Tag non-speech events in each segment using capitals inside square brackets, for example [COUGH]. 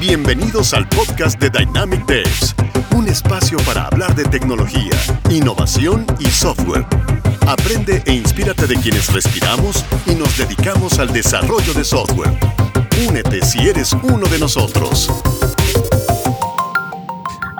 Bienvenidos al podcast de Dynamic Devs, un espacio para hablar de tecnología, innovación y software. Aprende e inspírate de quienes respiramos y nos dedicamos al desarrollo de software. Únete si eres uno de nosotros.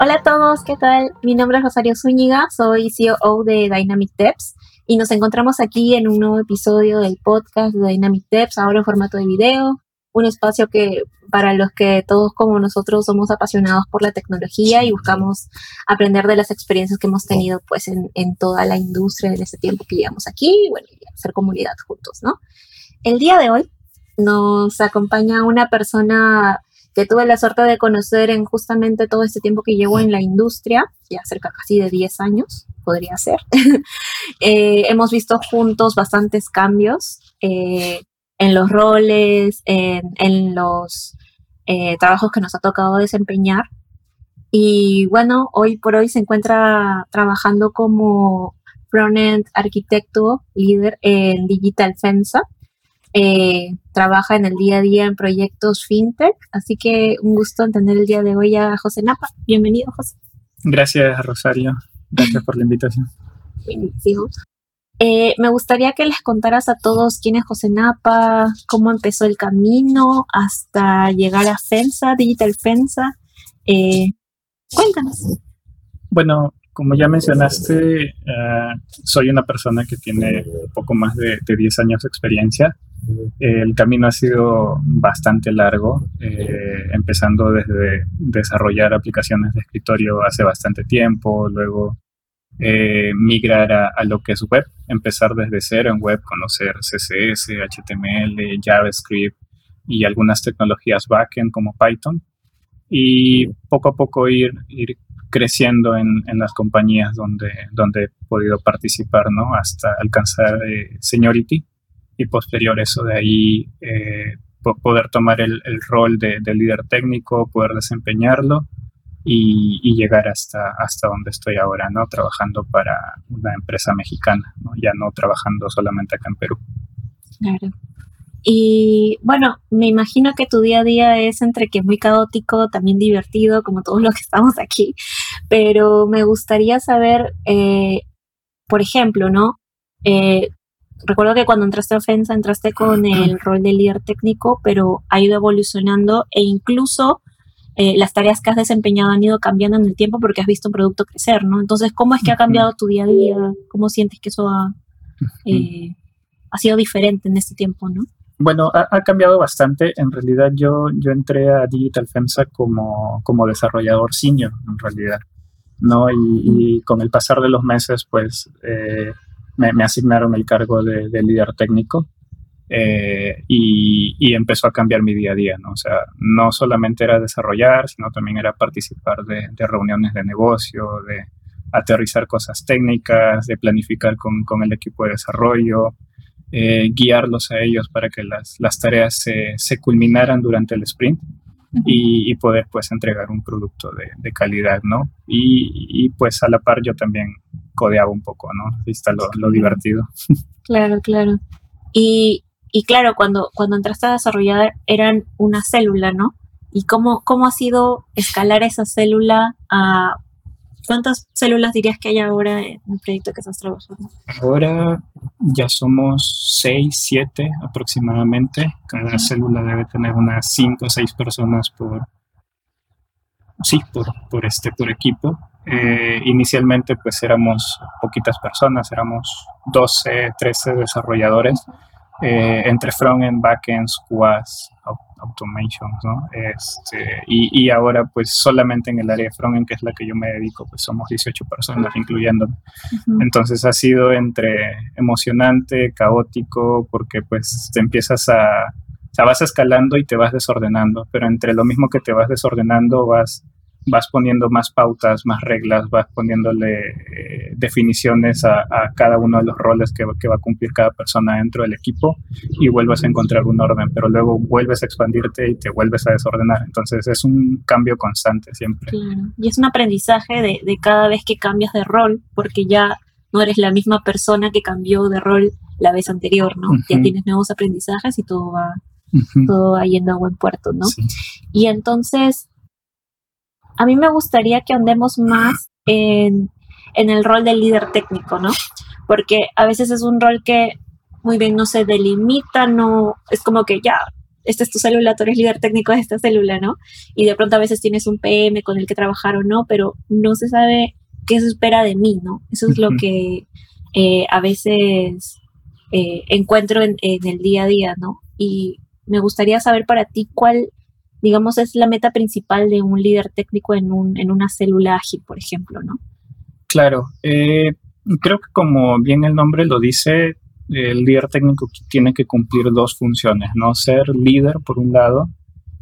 Hola a todos, ¿qué tal? Mi nombre es Rosario Zúñiga, soy CEO de Dynamic Devs y nos encontramos aquí en un nuevo episodio del podcast de Dynamic Devs, ahora en formato de video, un espacio que para los que todos como nosotros somos apasionados por la tecnología y buscamos aprender de las experiencias que hemos tenido pues en, toda la industria en este tiempo que llevamos aquí y bueno, y hacer comunidad juntos, ¿no? El día de hoy nos acompaña una persona que tuve la suerte de conocer en justamente todo este tiempo que llevo en la industria, ya cerca casi de 10 años, podría ser. [LAUGHS] Eh, hemos visto juntos bastantes cambios eh, en los roles, en, los eh, trabajos que nos ha tocado desempeñar. Y bueno, hoy por hoy se encuentra trabajando como frontend arquitecto líder en Digital FEMSA, eh, trabaja en el día a día en proyectos fintech, así que un gusto entender el día de hoy a José Napa. Bienvenido, José. Gracias, Rosario. Gracias por la invitación. Eh, me gustaría que les contaras a todos quién es José Napa, cómo empezó el camino hasta llegar a FENSA, Digital FENSA. Eh, cuéntanos. Bueno, como ya mencionaste, soy una persona que tiene poco más de, de 10 años de experiencia el camino ha sido bastante largo, eh, empezando desde desarrollar aplicaciones de escritorio hace bastante tiempo, luego eh, migrar a, lo que es web, empezar desde cero en web, conocer CSS, HTML, JavaScript y algunas tecnologías backend como Python, y poco a poco ir, creciendo en, las compañías donde, donde he podido participar, ¿no? Hasta alcanzar eh, seniority y posterior eso de ahí eh, poder tomar el, rol de, líder técnico, poder desempeñarlo y, llegar hasta, hasta donde estoy ahora, ¿no? Trabajando para una empresa mexicana, Ya no trabajando solamente acá en Perú. Claro. Y bueno, me imagino que tu día a día es entre que muy caótico, también divertido, como todos los que estamos aquí, pero me gustaría saber, eh, por ejemplo, ¿no? Eh, recuerdo que cuando entraste a Ofensa entraste con el rol de líder técnico, pero ha ido evolucionando e incluso eh, las tareas que has desempeñado han ido cambiando en el tiempo porque has visto un producto crecer, ¿no? Entonces, ¿cómo es que ha cambiado tu día a día? ¿Cómo sientes que eso ha, eh, ha sido diferente en este tiempo, no? Bueno, ha, cambiado bastante. En realidad yo, yo entré a Digital FEMSA como, como desarrollador senior, en realidad. ¿no? Y, con el pasar de los meses, pues eh, me, asignaron el cargo de, líder técnico eh, y, empezó a cambiar mi día a día, ¿no? O sea, no solamente era desarrollar, sino también era participar de, reuniones de negocio, de aterrizar cosas técnicas, de planificar con, con el equipo de desarrollo, eh, guiarlos a ellos para que las, las tareas se, se, culminaran durante el sprint y, poder pues entregar un producto de, de calidad, ¿no? Y, y, pues a la par yo también codeaba un poco, ¿no? Ahí está lo, divertido. [LAUGHS] Claro, claro. Y, y, claro, cuando, cuando entraste a desarrollar eran una célula, ¿no? ¿Y cómo, cómo ha sido escalar esa célula a... ¿Cuántas células dirías que hay ahora en el proyecto que estás trabajando? Ahora ya somos seis, siete aproximadamente. Cada célula debe tener unas cinco o seis personas por, sí, por, por, este, por equipo. Eh, inicialmente pues éramos poquitas personas, éramos 12, 13 desarrolladores eh, entre frontend, backend, QAs, automations, ¿no? Este, y, y, ahora pues solamente en el área de frontend, que es la que yo me dedico, pues somos 18 personas, incluyendo. Entonces ha sido entre emocionante, caótico, porque pues te empiezas a, o sea, vas escalando y te vas desordenando, pero entre lo mismo que te vas desordenando vas vas poniendo más pautas, más reglas, vas poniéndole eh, definiciones a, cada uno de los roles que, que, va a cumplir cada persona dentro del equipo y vuelves a encontrar un orden, pero luego vuelves a expandirte y te vuelves a desordenar. Entonces es un cambio constante siempre. Claro. Y es un aprendizaje de, de cada vez que cambias de rol, porque ya no eres la misma persona que cambió de rol la vez anterior, ¿no? Ya tienes nuevos aprendizajes y todo va todo va yendo a buen puerto, ¿no? Y entonces, a mí me gustaría que andemos más en, en el rol del líder técnico, ¿no? Porque a veces es un rol que muy bien no se delimita, no, es como que ya, esta es tu célula, tú eres líder técnico de esta célula, ¿no? Y de pronto a veces tienes un PM con el que trabajar o no, pero no se sabe qué se espera de mí, ¿no? Eso es lo que eh, a veces eh, encuentro en, el día a día, ¿no? Y me gustaría saber para ti cuál, digamos, es la meta principal de un líder técnico en, un, en una célula ágil, por ejemplo, ¿no? Claro, eh, creo que como bien el nombre lo dice, el líder técnico tiene que cumplir dos funciones, ¿no? Ser líder, por un lado,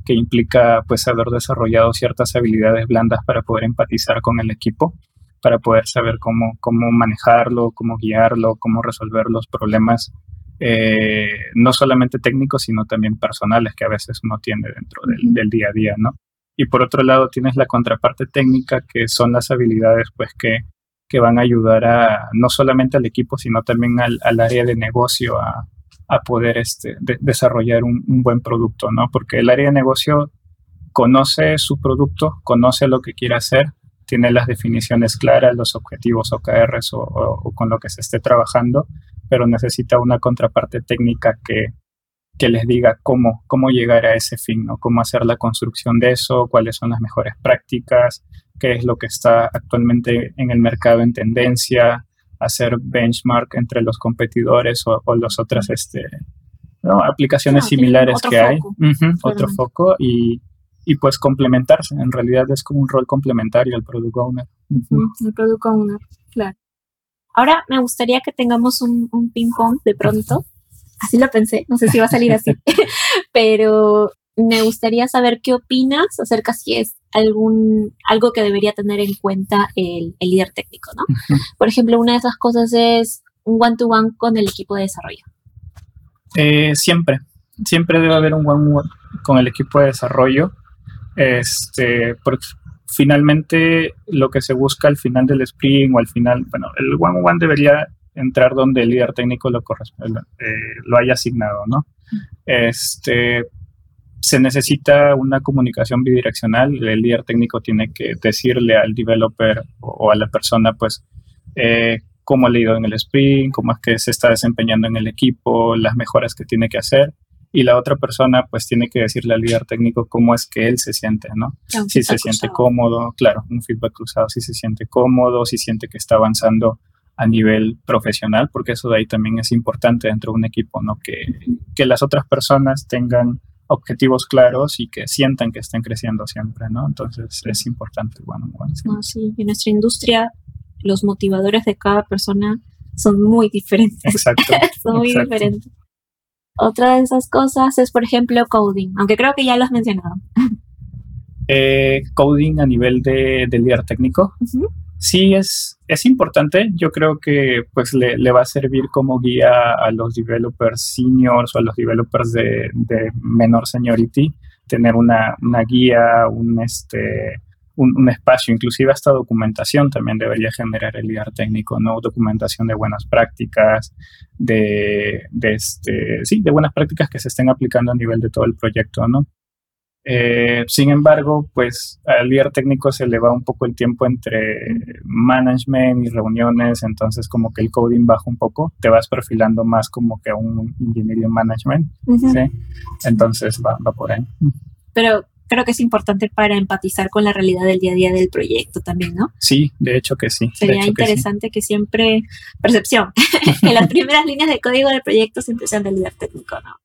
que implica pues haber desarrollado ciertas habilidades blandas para poder empatizar con el equipo, para poder saber cómo, cómo manejarlo, cómo guiarlo, cómo resolver los problemas, eh, no solamente técnicos, sino también personales que a veces uno tiene dentro del, del, día a día, ¿no? Y por otro lado tienes la contraparte técnica, que son las habilidades pues que que van a ayudar a no solamente al equipo, sino también al, área de negocio a, poder este, desarrollar un, buen producto, ¿no? Porque el área de negocio conoce su producto, conoce lo que quiere hacer, tiene las definiciones claras, los objetivos OKRs o, o, con lo que se esté trabajando, pero necesita una contraparte técnica que, que les diga cómo, cómo llegar a ese fin, ¿no? Cómo hacer la construcción de eso, cuáles son las mejores prácticas, qué es lo que está actualmente en el mercado en tendencia, hacer benchmark entre los competidores o, o las otras este, aplicaciones ah, similares que hay, otro foco y, y, pues complementarse. En realidad es como un rol complementario al Product Owner. El Product Owner, claro. Ahora me gustaría que tengamos un, un ping-pong de pronto. Así lo pensé, no sé si va a salir así, [LAUGHS] pero me gustaría saber qué opinas acerca si es algún, algo que debería tener en cuenta el, líder técnico, ¿no? Por ejemplo, una de esas cosas es un one-to-one con el equipo de desarrollo. Eh, siempre, siempre debe haber un one-to-one con el equipo de desarrollo. Este, porque finalmente lo que se busca al final del sprint o al final, bueno, el one-on-one debería entrar donde el líder técnico lo, eh, lo haya asignado, ¿no? Este, se necesita una comunicación bidireccional. El líder técnico tiene que decirle al developer o, a la persona, pues, eh, cómo ha leído en el sprint, cómo es que se está desempeñando en el equipo, las mejoras que tiene que hacer. Y la otra persona, pues, tiene que decirle al líder técnico cómo es que él se siente, ¿no? si se siente cómodo, claro, un feedback cruzado, si se siente cómodo, si siente que está avanzando a nivel profesional, porque eso de ahí también es importante dentro de un equipo, ¿no? Que, que las otras personas tengan objetivos claros y que sientan que estén creciendo siempre, ¿no? Entonces es importante bueno, sí. en nuestra industria los motivadores de cada persona son muy diferentes. Exacto. [LAUGHS] son muy diferentes. Otra de esas cosas es, por ejemplo, coding, aunque creo que ya lo has mencionado. Eh, coding a nivel de, líder técnico sí es, es importante. Yo creo que pues le, va a servir como guía a los developers seniors o a los developers de, menor seniority, tener una, guía, un, este, un, espacio, inclusive hasta documentación también debería generar el líder técnico, ¿no? Documentación de buenas prácticas, de, de, este, sí, de buenas prácticas que se estén aplicando a nivel de todo el proyecto, ¿no? Eh, sin embargo, pues al líder técnico se le va un poco el tiempo entre management y reuniones, entonces como que el coding baja un poco, te vas perfilando más como que a un engineering management, Entonces va, por ahí. Pero creo que es importante para empatizar con la realidad del día a día del proyecto también, ¿no? Sí, de hecho que sí. Sería interesante que, siempre, percepción, [LAUGHS] que las primeras líneas de código del proyecto siempre sean del líder técnico, ¿no?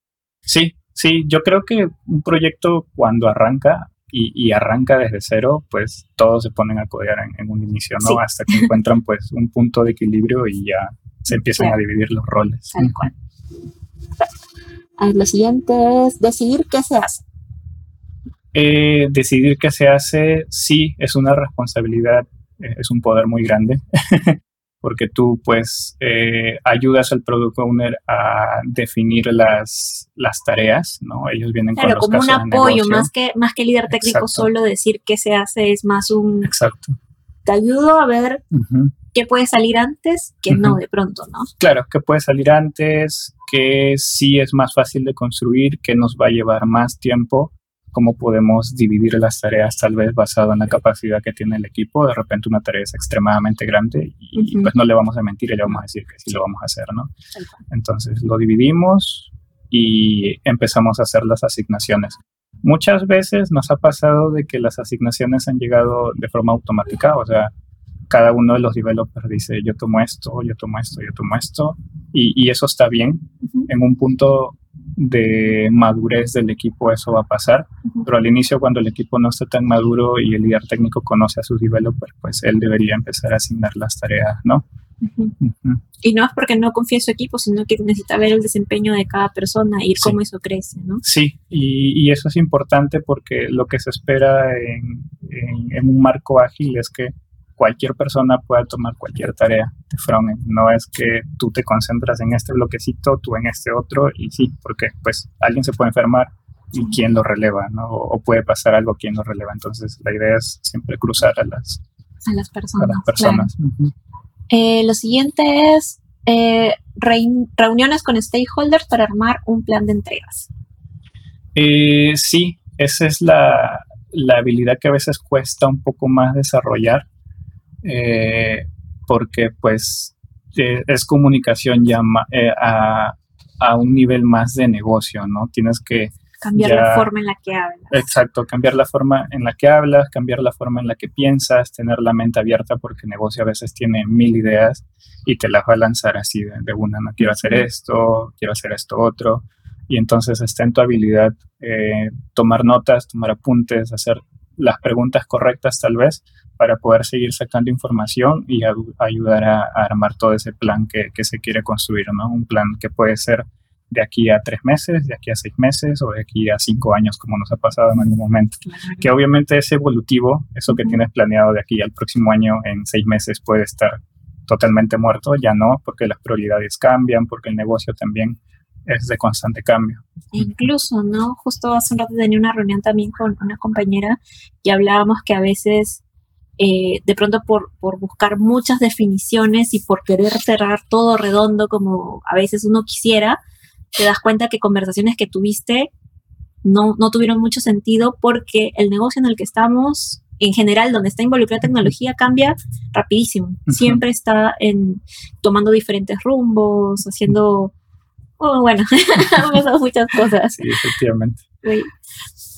Sí, Sí, yo creo que un proyecto cuando arranca y, arranca desde cero, pues todos se ponen a codear en, un inicio, ¿no? Hasta que encuentran pues un punto de equilibrio y ya se empiezan a dividir los roles. Tal cual. lo siguiente es decidir qué se hace. Eh, decidir qué se hace, sí, es una responsabilidad, eh, es un poder muy grande. [LAUGHS] porque tú pues eh, ayudas al product owner a definir las, las tareas, ¿no? Ellos vienen con los como un apoyo, más que, más que líder técnico solo decir qué se hace, es más un... Exacto. Te ayudo a ver qué puede salir antes, que no de pronto, ¿no? Claro, que puede salir antes, que sí es más fácil de construir, que nos va a llevar más tiempo, cómo podemos dividir las tareas tal vez basado en la capacidad que tiene el equipo. De repente una tarea es extremadamente grande y pues no le vamos a mentir y le vamos a decir que sí lo vamos a hacer, ¿no? Entonces lo dividimos y empezamos a hacer las asignaciones. Muchas veces nos ha pasado de que las asignaciones han llegado de forma automática, o sea, cada uno de los developers dice, yo tomo esto, yo tomo esto, yo tomo esto, y, eso está bien. En un punto de madurez del equipo eso va a pasar, pero al inicio cuando el equipo no está tan maduro y el líder técnico conoce a sus developers, pues él debería empezar a asignar las tareas, ¿no? Y no es porque no confíe en su equipo, sino que necesita ver el desempeño de cada persona y cómo eso crece, ¿no? Sí, y, eso es importante porque lo que se espera en, en, un marco ágil es que cualquier persona pueda tomar cualquier tarea de frontend. No es que tú te concentras en este bloquecito, tú en este otro, y sí, porque pues alguien se puede enfermar y quién lo releva, ¿no? O, puede pasar algo, quién lo releva. Entonces la idea es siempre cruzar a las, a las personas. A las personas. Eh, lo siguiente es eh, reuniones con stakeholders para armar un plan de entregas. Eh, sí, esa es la, habilidad que a veces cuesta un poco más desarrollar, porque pues es comunicación ya a, a, un nivel más de negocio, ¿no? Tienes que Cambiar la forma en la que hablas. Exacto, cambiar la forma en la que hablas, cambiar la forma en la que piensas, tener la mente abierta porque el negocio a veces tiene mil ideas y te las va a lanzar así de, una, no quiero hacer esto, quiero hacer esto otro. Y entonces está en tu habilidad eh, tomar notas, tomar apuntes, hacer las preguntas correctas tal vez para poder seguir sacando información y ayudar a, armar todo ese plan que, que se quiere construir, ¿no? Un plan que puede ser de aquí a tres meses, de aquí a seis meses o de aquí a cinco años, como nos ha pasado en algún momento. Que obviamente es evolutivo, eso que tienes planeado de aquí al próximo año en seis meses puede estar totalmente muerto, ya no, porque las prioridades cambian, porque el negocio también es de constante cambio. Incluso, ¿no? Justo hace un rato tenía una reunión también con una compañera y hablábamos que a veces, eh, de pronto por, por buscar muchas definiciones y por querer cerrar todo redondo como a veces uno quisiera, te das cuenta que conversaciones que tuviste no, no tuvieron mucho sentido porque el negocio en el que estamos, en general, donde está involucrada tecnología, cambia rapidísimo. Siempre está en, tomando diferentes rumbos, haciendo, oh, bueno, [LAUGHS] han pasado muchas cosas. Sí, efectivamente.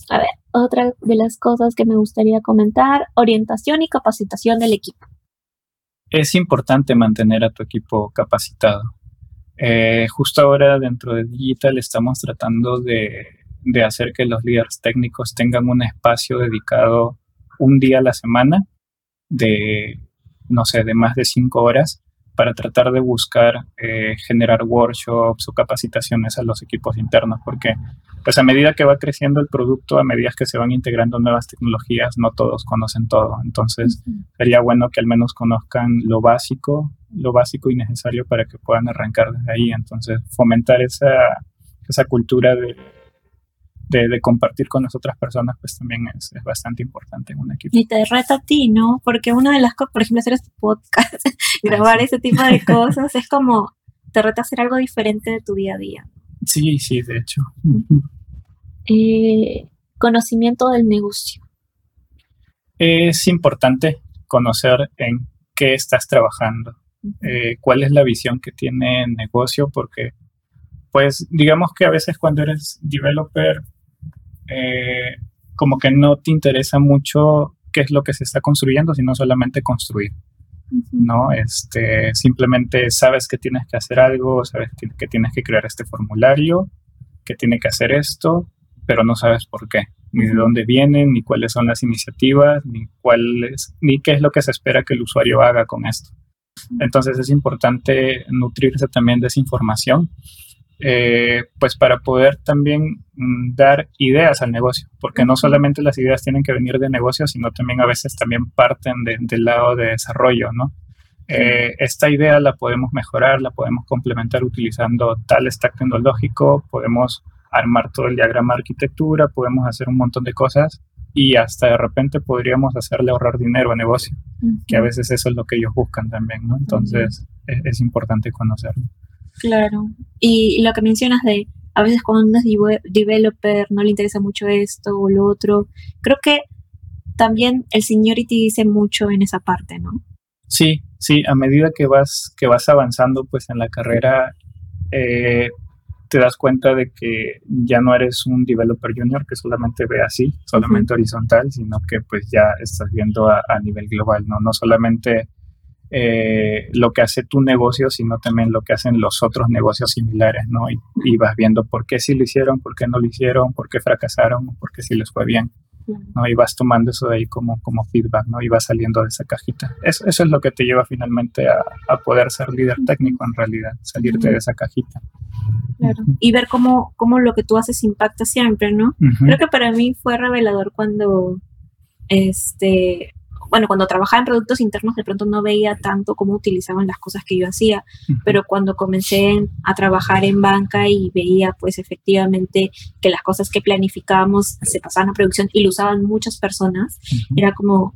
A ver, otra de las cosas que me gustaría comentar, orientación y capacitación del equipo. Es importante mantener a tu equipo capacitado. Eh, justo ahora dentro de Digital estamos tratando de, de, hacer que los líderes técnicos tengan un espacio dedicado un día a la semana de, no sé, de más de cinco horas para tratar de buscar eh, generar workshops o capacitaciones a los equipos internos, porque pues a medida que va creciendo el producto, a medida que se van integrando nuevas tecnologías, no todos conocen todo. Entonces, sería bueno que al menos conozcan lo básico, lo básico y necesario para que puedan arrancar desde ahí. Entonces, fomentar esa, esa cultura de, de, compartir con las otras personas, pues también es, es, bastante importante en un equipo. Y te reta a ti, ¿no? Porque una de las cosas, por ejemplo, hacer este podcast, [LAUGHS] grabar ese tipo de [LAUGHS] cosas, es como te reta a hacer algo diferente de tu día a día. Sí, sí, de hecho. Eh, conocimiento del negocio. Es importante conocer en qué estás trabajando, eh, cuál es la visión que tiene el negocio, porque pues digamos que a veces cuando eres developer, eh, como que no te interesa mucho qué es lo que se está construyendo, sino solamente construir. ¿no? Este, simplemente sabes que tienes que hacer algo, sabes que tienes que crear este formulario, que tiene que hacer esto, pero no sabes por qué, ni de dónde vienen, ni cuáles son las iniciativas, ni cuál ni qué es lo que se espera que el usuario haga con esto. Entonces es importante nutrirse también de esa información eh, pues para poder también mm, dar ideas al negocio, porque no solamente las ideas tienen que venir de negocio, sino también a veces también parten del lado de desarrollo, ¿no? Eh, esta idea la podemos mejorar, la podemos complementar utilizando tal stack tecnológico, podemos armar todo el diagrama de arquitectura, podemos hacer un montón de cosas, y hasta de repente podríamos hacerle ahorrar dinero a negocio, que a veces eso es lo que ellos buscan también, ¿no? Entonces es, es, importante conocerlo. Claro. Y, lo que mencionas de a veces cuando uno es developer no le interesa mucho esto o lo otro, creo que también el seniority dice mucho en esa parte, ¿no? Sí, sí, a medida que vas, que vas avanzando pues en la carrera, eh, te das cuenta de que ya no eres un developer junior que solamente ve así, solamente horizontal, sino que pues ya estás viendo a, nivel global, ¿no? No solamente eh, lo que hace tu negocio, sino también lo que hacen los otros negocios similares, ¿no? Y, y, vas viendo por qué sí lo hicieron, por qué no lo hicieron, por qué fracasaron, por qué sí les fue bien. ¿no? Y vas tomando eso de ahí como, como feedback, ¿no? Y vas saliendo de esa cajita. Eso, eso es lo que te lleva finalmente a, a poder ser líder técnico en realidad, salirte de esa cajita. Claro. Y ver cómo, cómo lo que tú haces impacta siempre, ¿no? Creo que para mí fue revelador cuando este bueno, cuando trabajaba en productos internos de pronto no veía tanto cómo utilizaban las cosas que yo hacía, pero cuando comencé a trabajar en banca y veía pues efectivamente que las cosas que planificábamos se pasaban a producción y lo usaban muchas personas, era como,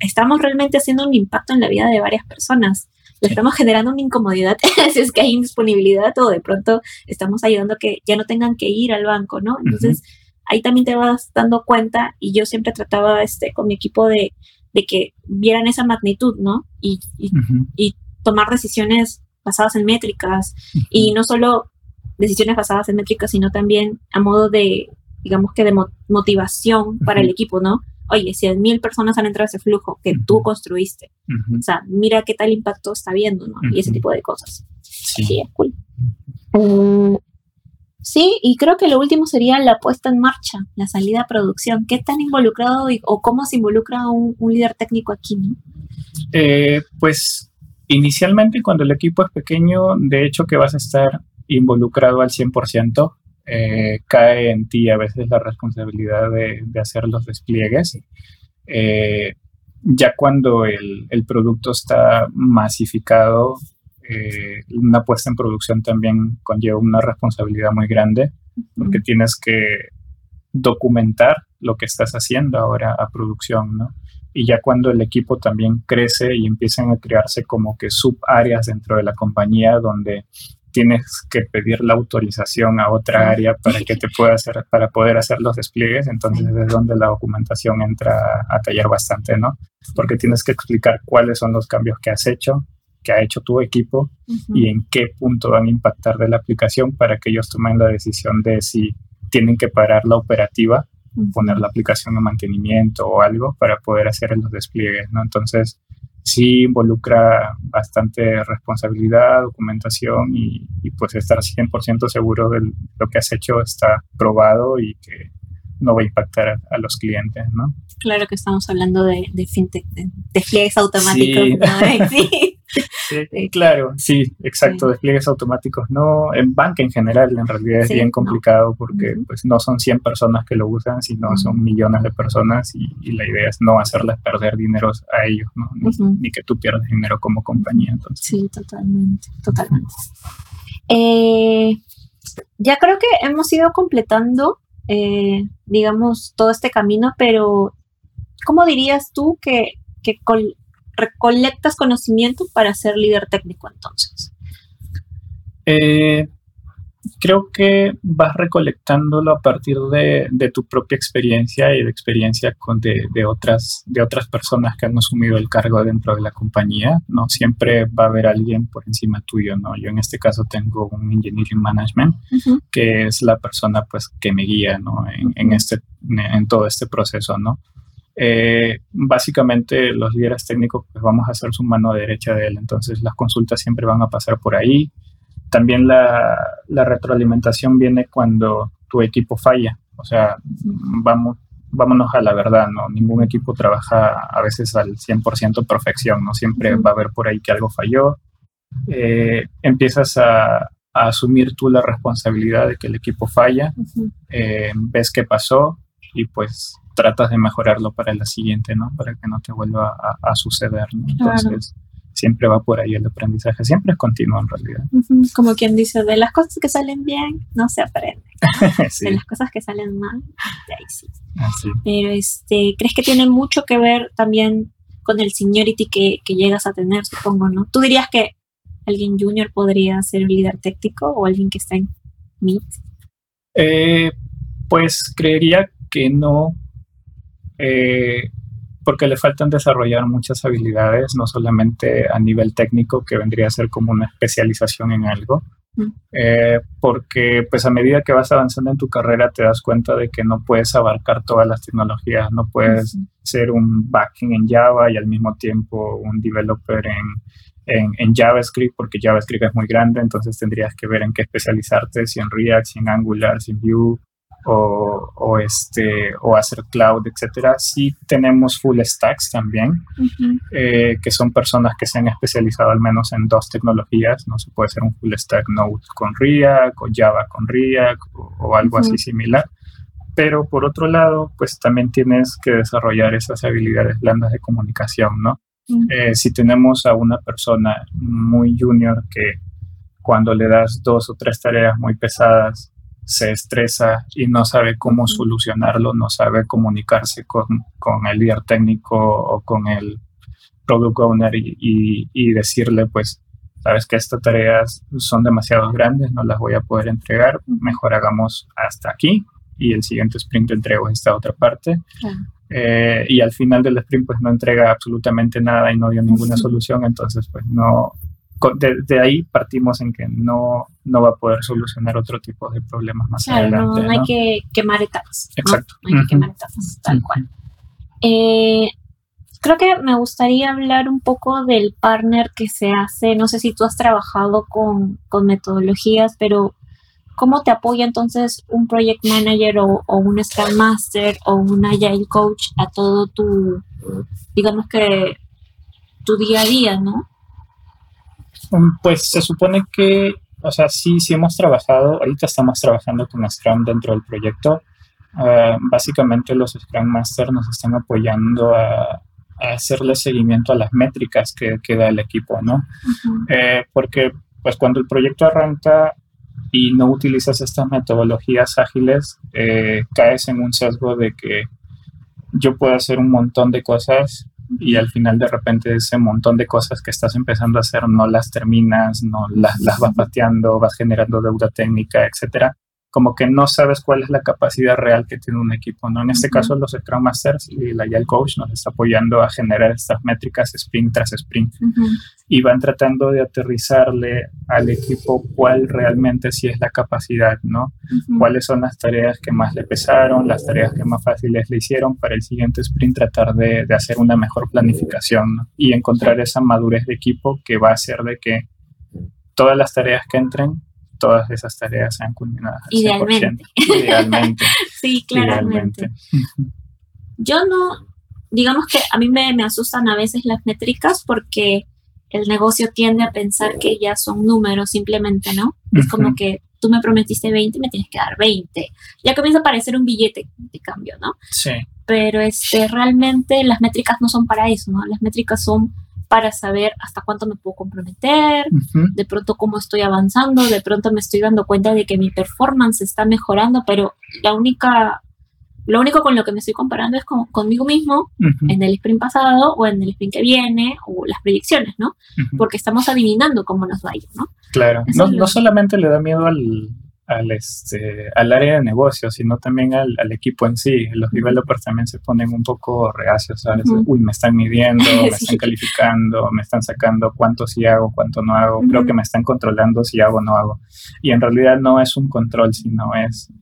estamos realmente haciendo un impacto en la vida de varias personas. Le estamos generando una incomodidad [LAUGHS] si es que hay indisponibilidad o de pronto estamos ayudando a que ya no tengan que ir al banco, ¿no? Entonces, ahí también te vas dando cuenta y yo siempre trataba este, con mi equipo de de que vieran esa magnitud, ¿no? Y, y, tomar decisiones basadas en métricas y no solo decisiones basadas en métricas, sino también a modo de, digamos que de motivación para el equipo, ¿no? Oye, si mil personas han entrado a ese flujo que tú construiste, o sea, mira qué tal impacto está viendo, ¿no? Y ese tipo de cosas. Sí, es cool. Mm, Sí, y creo que lo último sería la puesta en marcha, la salida a producción. ¿Qué tan involucrado o cómo se involucra un, líder técnico aquí? ¿no? Eh, pues inicialmente cuando el equipo es pequeño, de hecho que vas a estar involucrado al 100%, eh, cae en ti a veces la responsabilidad de, hacer los despliegues. Eh, ya cuando el, producto está masificado, eh, una puesta en producción también conlleva una responsabilidad muy grande porque tienes que documentar lo que estás haciendo ahora a producción, ¿no? Y ya cuando el equipo también crece y empiezan a crearse como que subáreas dentro de la compañía donde tienes que pedir la autorización a otra área para que te pueda hacer, para poder hacer los despliegues, entonces es donde la documentación entra a tallar bastante, ¿no? Porque tienes que explicar cuáles son los cambios que has hecho, que ha hecho tu equipo y en qué punto van a impactar de la aplicación para que ellos tomen la decisión de si tienen que parar la operativa, poner la aplicación en mantenimiento o algo para poder hacer los despliegues, ¿no? Entonces, sí involucra bastante responsabilidad, documentación y, pues estar 100% seguro de lo que has hecho está probado y que no va a impactar a, los clientes, ¿no? Claro que estamos hablando de, de fintech, de despliegues automáticos. [LAUGHS] [LAUGHS] Sí. Sí, claro, sí, exacto, despliegues automáticos. No, en banca en general en realidad es bien complicado porque pues no son 100 personas que lo usan, sino son millones de personas y, la idea es no hacerles perder dinero a ellos, ¿no? Ni, que tú pierdas dinero como compañía. Entonces. Sí, totalmente, totalmente. Eh, ya creo que hemos ido completando, eh, digamos, todo este camino, pero ¿cómo dirías tú que, que recolectas conocimiento para ser líder técnico entonces? Eh, creo que vas recolectándolo a partir de, tu propia experiencia y de experiencia con de, otras, de otras personas que han asumido el cargo dentro de la compañía, ¿no? Siempre va a haber alguien por encima tuyo, ¿no? Yo en este caso tengo un Engineering Management, que es la persona, pues, que me guía, ¿no? En, en, este, en todo este proceso, ¿no? Eh, básicamente los líderes técnicos pues vamos a ser su mano derecha de él, entonces las consultas siempre van a pasar por ahí. También la, retroalimentación viene cuando tu equipo falla, o sea, vamos, vámonos a la verdad, ¿no? Ningún equipo trabaja a veces al 100% perfección, ¿no? Siempre va a haber por ahí que algo falló. Eh, empiezas a, asumir tú la responsabilidad de que el equipo falla, eh, ves qué pasó y pues tratas de mejorarlo para la siguiente, ¿no? Para que no te vuelva a, suceder, Entonces, siempre va por ahí el aprendizaje, siempre es continuo en realidad. Como quien dice, de las cosas que salen bien, no se aprende. [LAUGHS] De las cosas que salen mal, de ahí sí. Pero este, ¿crees que tiene mucho que ver también con el seniority que, que llegas a tener, supongo, ¿no? ¿Tú dirías que alguien junior podría ser un líder técnico o alguien que está en mid? Eh, pues creería que no. Eh, porque le faltan desarrollar muchas habilidades, no solamente a nivel técnico, que vendría a ser como una especialización en algo, mm. eh, porque pues a medida que vas avanzando en tu carrera te das cuenta de que no puedes abarcar todas las tecnologías, no puedes ser un backend en Java y al mismo tiempo un developer en, en, JavaScript, porque JavaScript es muy grande, entonces tendrías que ver en qué especializarte, si en React, si en Angular, si en Vue, o, este, o hacer cloud, etcétera. Sí tenemos full stacks también, eh, que son personas que se han especializado al menos en dos tecnologías. No se puede ser un full stack Node con React o Java con React o, algo así similar. Pero por otro lado, pues también tienes que desarrollar esas habilidades blandas de comunicación, ¿no? Eh, si tenemos a una persona muy junior que cuando le das dos o tres tareas muy pesadas se estresa y no sabe cómo solucionarlo, no sabe comunicarse con, el líder técnico o con el product owner y, decirle, pues, sabes que estas tareas son demasiado grandes, no las voy a poder entregar, mejor hagamos hasta aquí y el siguiente sprint entrego esta otra parte. Eh, y al final del sprint pues no entrega absolutamente nada y no dio ninguna solución, entonces pues no, de, ahí partimos en que no, no va a poder solucionar otro tipo de problemas más adelante. No, hay que quemar etapas. Exacto. No, hay que quemar etapas, tal cual. Eh, creo que me gustaría hablar un poco del partner que se hace. No sé si tú has trabajado con, con metodologías, pero ¿cómo te apoya entonces un project manager o, o, un Scrum Master o un Agile Coach a todo tu, digamos que, tu día a día, ¿no? Mm, pues se supone que, o sea, sí, sí hemos trabajado, ahorita estamos trabajando con Scrum dentro del proyecto. Ah, básicamente los Scrum Masters nos están apoyando a, hacerle seguimiento a las métricas que, que da el equipo, ¿no? Eh, porque pues cuando el proyecto arranca y no utilizas estas metodologías ágiles, eh, caes en un sesgo de que yo puedo hacer un montón de cosas y al final de repente ese montón de cosas que estás empezando a hacer no las terminas, no las, las vas pateando, vas generando deuda técnica, etcétera como que no sabes cuál es la capacidad real que tiene un equipo, ¿no? En este caso, los Scrum Masters y la Agile Coach nos está apoyando a generar estas métricas sprint tras sprint. Y van tratando de aterrizarle al equipo cuál realmente sí es la capacidad, ¿no? Cuáles son las tareas que más le pesaron, las tareas que más fáciles le hicieron para el siguiente sprint tratar de, de hacer una mejor planificación y encontrar esa madurez de equipo que va a hacer de que todas las tareas que entren todas esas tareas sean culminadas. Idealmente. Idealmente. [LAUGHS] sí, claramente. Yo no, digamos que a mí me, me, asustan a veces las métricas porque el negocio tiende a pensar que ya son números simplemente, ¿no? Es como que tú me prometiste 20 y me tienes que dar 20. Ya comienza a parecer un billete de cambio, ¿no? Sí. Pero este, realmente las métricas no son para eso, ¿no? Las métricas son para saber hasta cuánto me puedo comprometer, de pronto cómo estoy avanzando, de pronto me estoy dando cuenta de que mi performance está mejorando, pero la única, lo único con lo que me estoy comparando es con, conmigo mismo en el sprint pasado o en el sprint que viene o las predicciones, ¿no? Porque estamos adivinando cómo nos va a ir, ¿no? Claro, no, no solamente le da miedo al, al, este, al área de negocio, sino también al, al, equipo en sí. Los developers también se ponen un poco reacios, ¿sabes? Uy, me están midiendo, [LAUGHS] me están calificando, me están sacando cuánto sí hago, cuánto no hago. Creo que me están controlando si hago o no hago. Y en realidad no es un control, sino es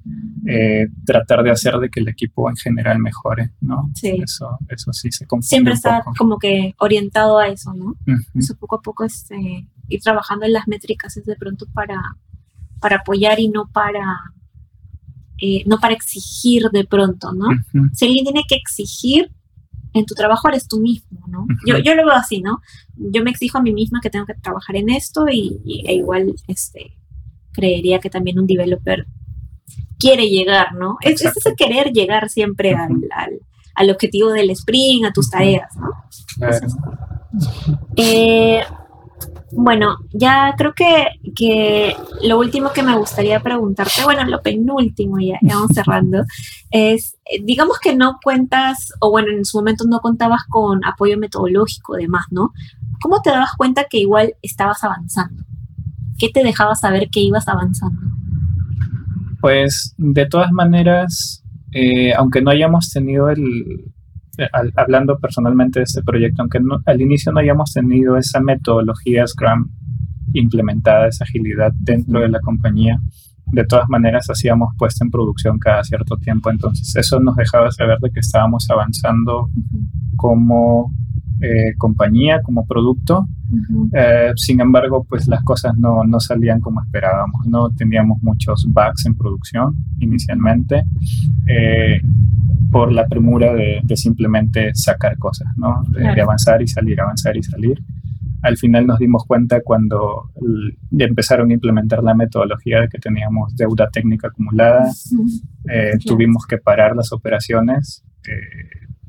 eh, tratar de hacer de que el equipo en general mejore, ¿no? Sí. Eso, eso sí se confunde Siempre está como que orientado a eso, ¿no? Eso poco a poco este, ir trabajando en las métricas es de pronto para para apoyar y no para, eh, no para exigir de pronto, ¿no? Si alguien tiene que exigir en tu trabajo, eres tú mismo, ¿no? yo, yo lo veo así, ¿no? Yo me exijo a mí misma que tengo que trabajar en esto y, e igual este, creería que también un developer quiere llegar, ¿no? Es, ese querer llegar siempre al, al, objetivo del sprint, a tus tareas, ¿no? Claro. Eh, bueno, ya creo que, que, lo último que me gustaría preguntarte, bueno, lo penúltimo ya, ya vamos cerrando, [LAUGHS] es, eh, digamos que no cuentas, o bueno, en su momento no contabas con apoyo metodológico, demás, ¿no? ¿Cómo te dabas cuenta que igual estabas avanzando? ¿Qué te dejaba saber que ibas avanzando? Pues de todas maneras, eh, aunque no hayamos tenido el, eh, hablando personalmente de este proyecto, aunque al inicio no hayamos tenido esa metodología Scrum implementada, esa agilidad dentro de la compañía, de todas maneras hacíamos puesta en producción cada cierto tiempo. Entonces eso nos dejaba saber de que estábamos avanzando como eh, compañía, como producto. Eh, sin embargo, pues las cosas no, no, salían como esperábamos. No teníamos muchos bugs en producción inicialmente por la premura de, simplemente sacar cosas, ¿no? De, avanzar y salir, avanzar y salir. Al final nos dimos cuenta cuando empezaron a implementar la metodología de que teníamos deuda técnica acumulada, eh, tuvimos que parar las operaciones.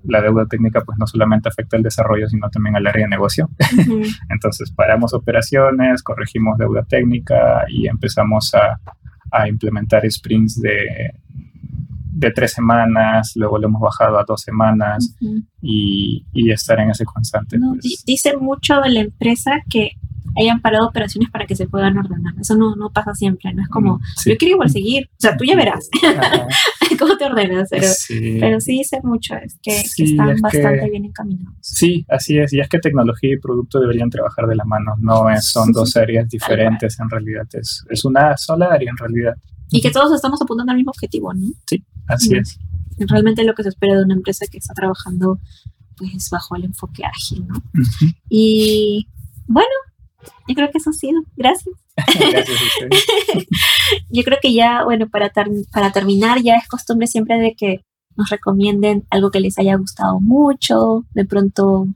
La deuda técnica pues no solamente afecta al desarrollo, sino también al área de negocio. [LAUGHS] Entonces paramos operaciones, corregimos deuda técnica y empezamos a, a implementar sprints de, de tres semanas, luego lo hemos bajado a dos semanas y, y, estar en ese constante. Pues. Dice mucho de la empresa que hayan parado operaciones para que se puedan ordenar. Eso no, no pasa siempre, no es como, mm, yo quiero igual seguir, o sea, tú ya verás [LAUGHS] [LAUGHS] cómo te ordenas, pero sí, pero sí dice mucho, es que, están bastante bien encaminados. Sí, así es, y es que tecnología y producto deberían trabajar de la mano, no es, son dos [LAUGHS] áreas diferentes en realidad, es, es una sola área en realidad. Y que todos estamos apuntando al mismo objetivo, ¿no? Sí, así es. Realmente lo que se espera de una empresa que está trabajando pues bajo el enfoque ágil, ¿no? Y bueno, yo creo que eso ha sido. Gracias. [LAUGHS] Gracias [LAUGHS] yo creo que ya, bueno, para, para terminar, ya es costumbre siempre de que nos recomienden algo que les haya gustado mucho, de pronto,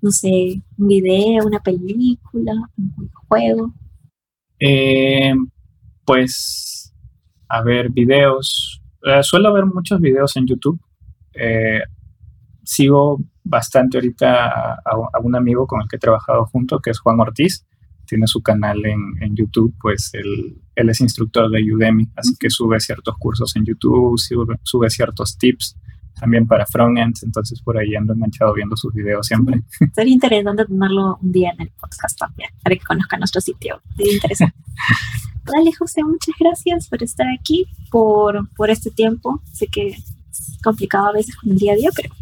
no sé, un video, una película, un juego. Eh, pues a ver videos. Eh, suelo ver muchos videos en YouTube. Eh, sigo bastante ahorita a, un amigo con el que he trabajado junto, que es Juan Ortiz. Tiene su canal en, YouTube, pues él, él, es instructor de Udemy, así que sube ciertos cursos en YouTube, sube, ciertos tips también para frontends, entonces por ahí ando enganchado viendo sus videos siempre. Sería interesante tenerlo un día en el podcast también, para que conozca nuestro sitio. Sería interesante. [LAUGHS] Dale, José, muchas gracias por estar aquí, por, por este tiempo. Sé que es complicado a veces con el día a día, pero...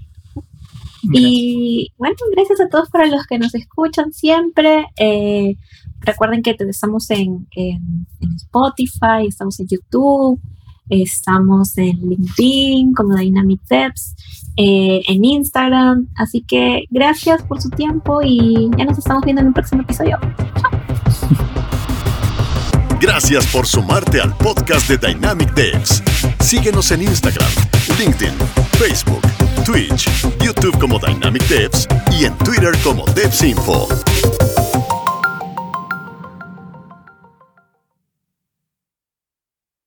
Y bueno, gracias a todos para los que nos escuchan siempre. Eh, recuerden que estamos en, en, Spotify, estamos en YouTube, estamos en LinkedIn como Dynamic Tips, eh, en Instagram. Así que gracias por su tiempo y ya nos estamos viendo en un próximo episodio. Chao. Gracias por sumarte al podcast de Dynamic Devs. Síguenos en Instagram, LinkedIn, Facebook, Twitch, YouTube como Dynamic Devs y en Twitter como DevsInfo.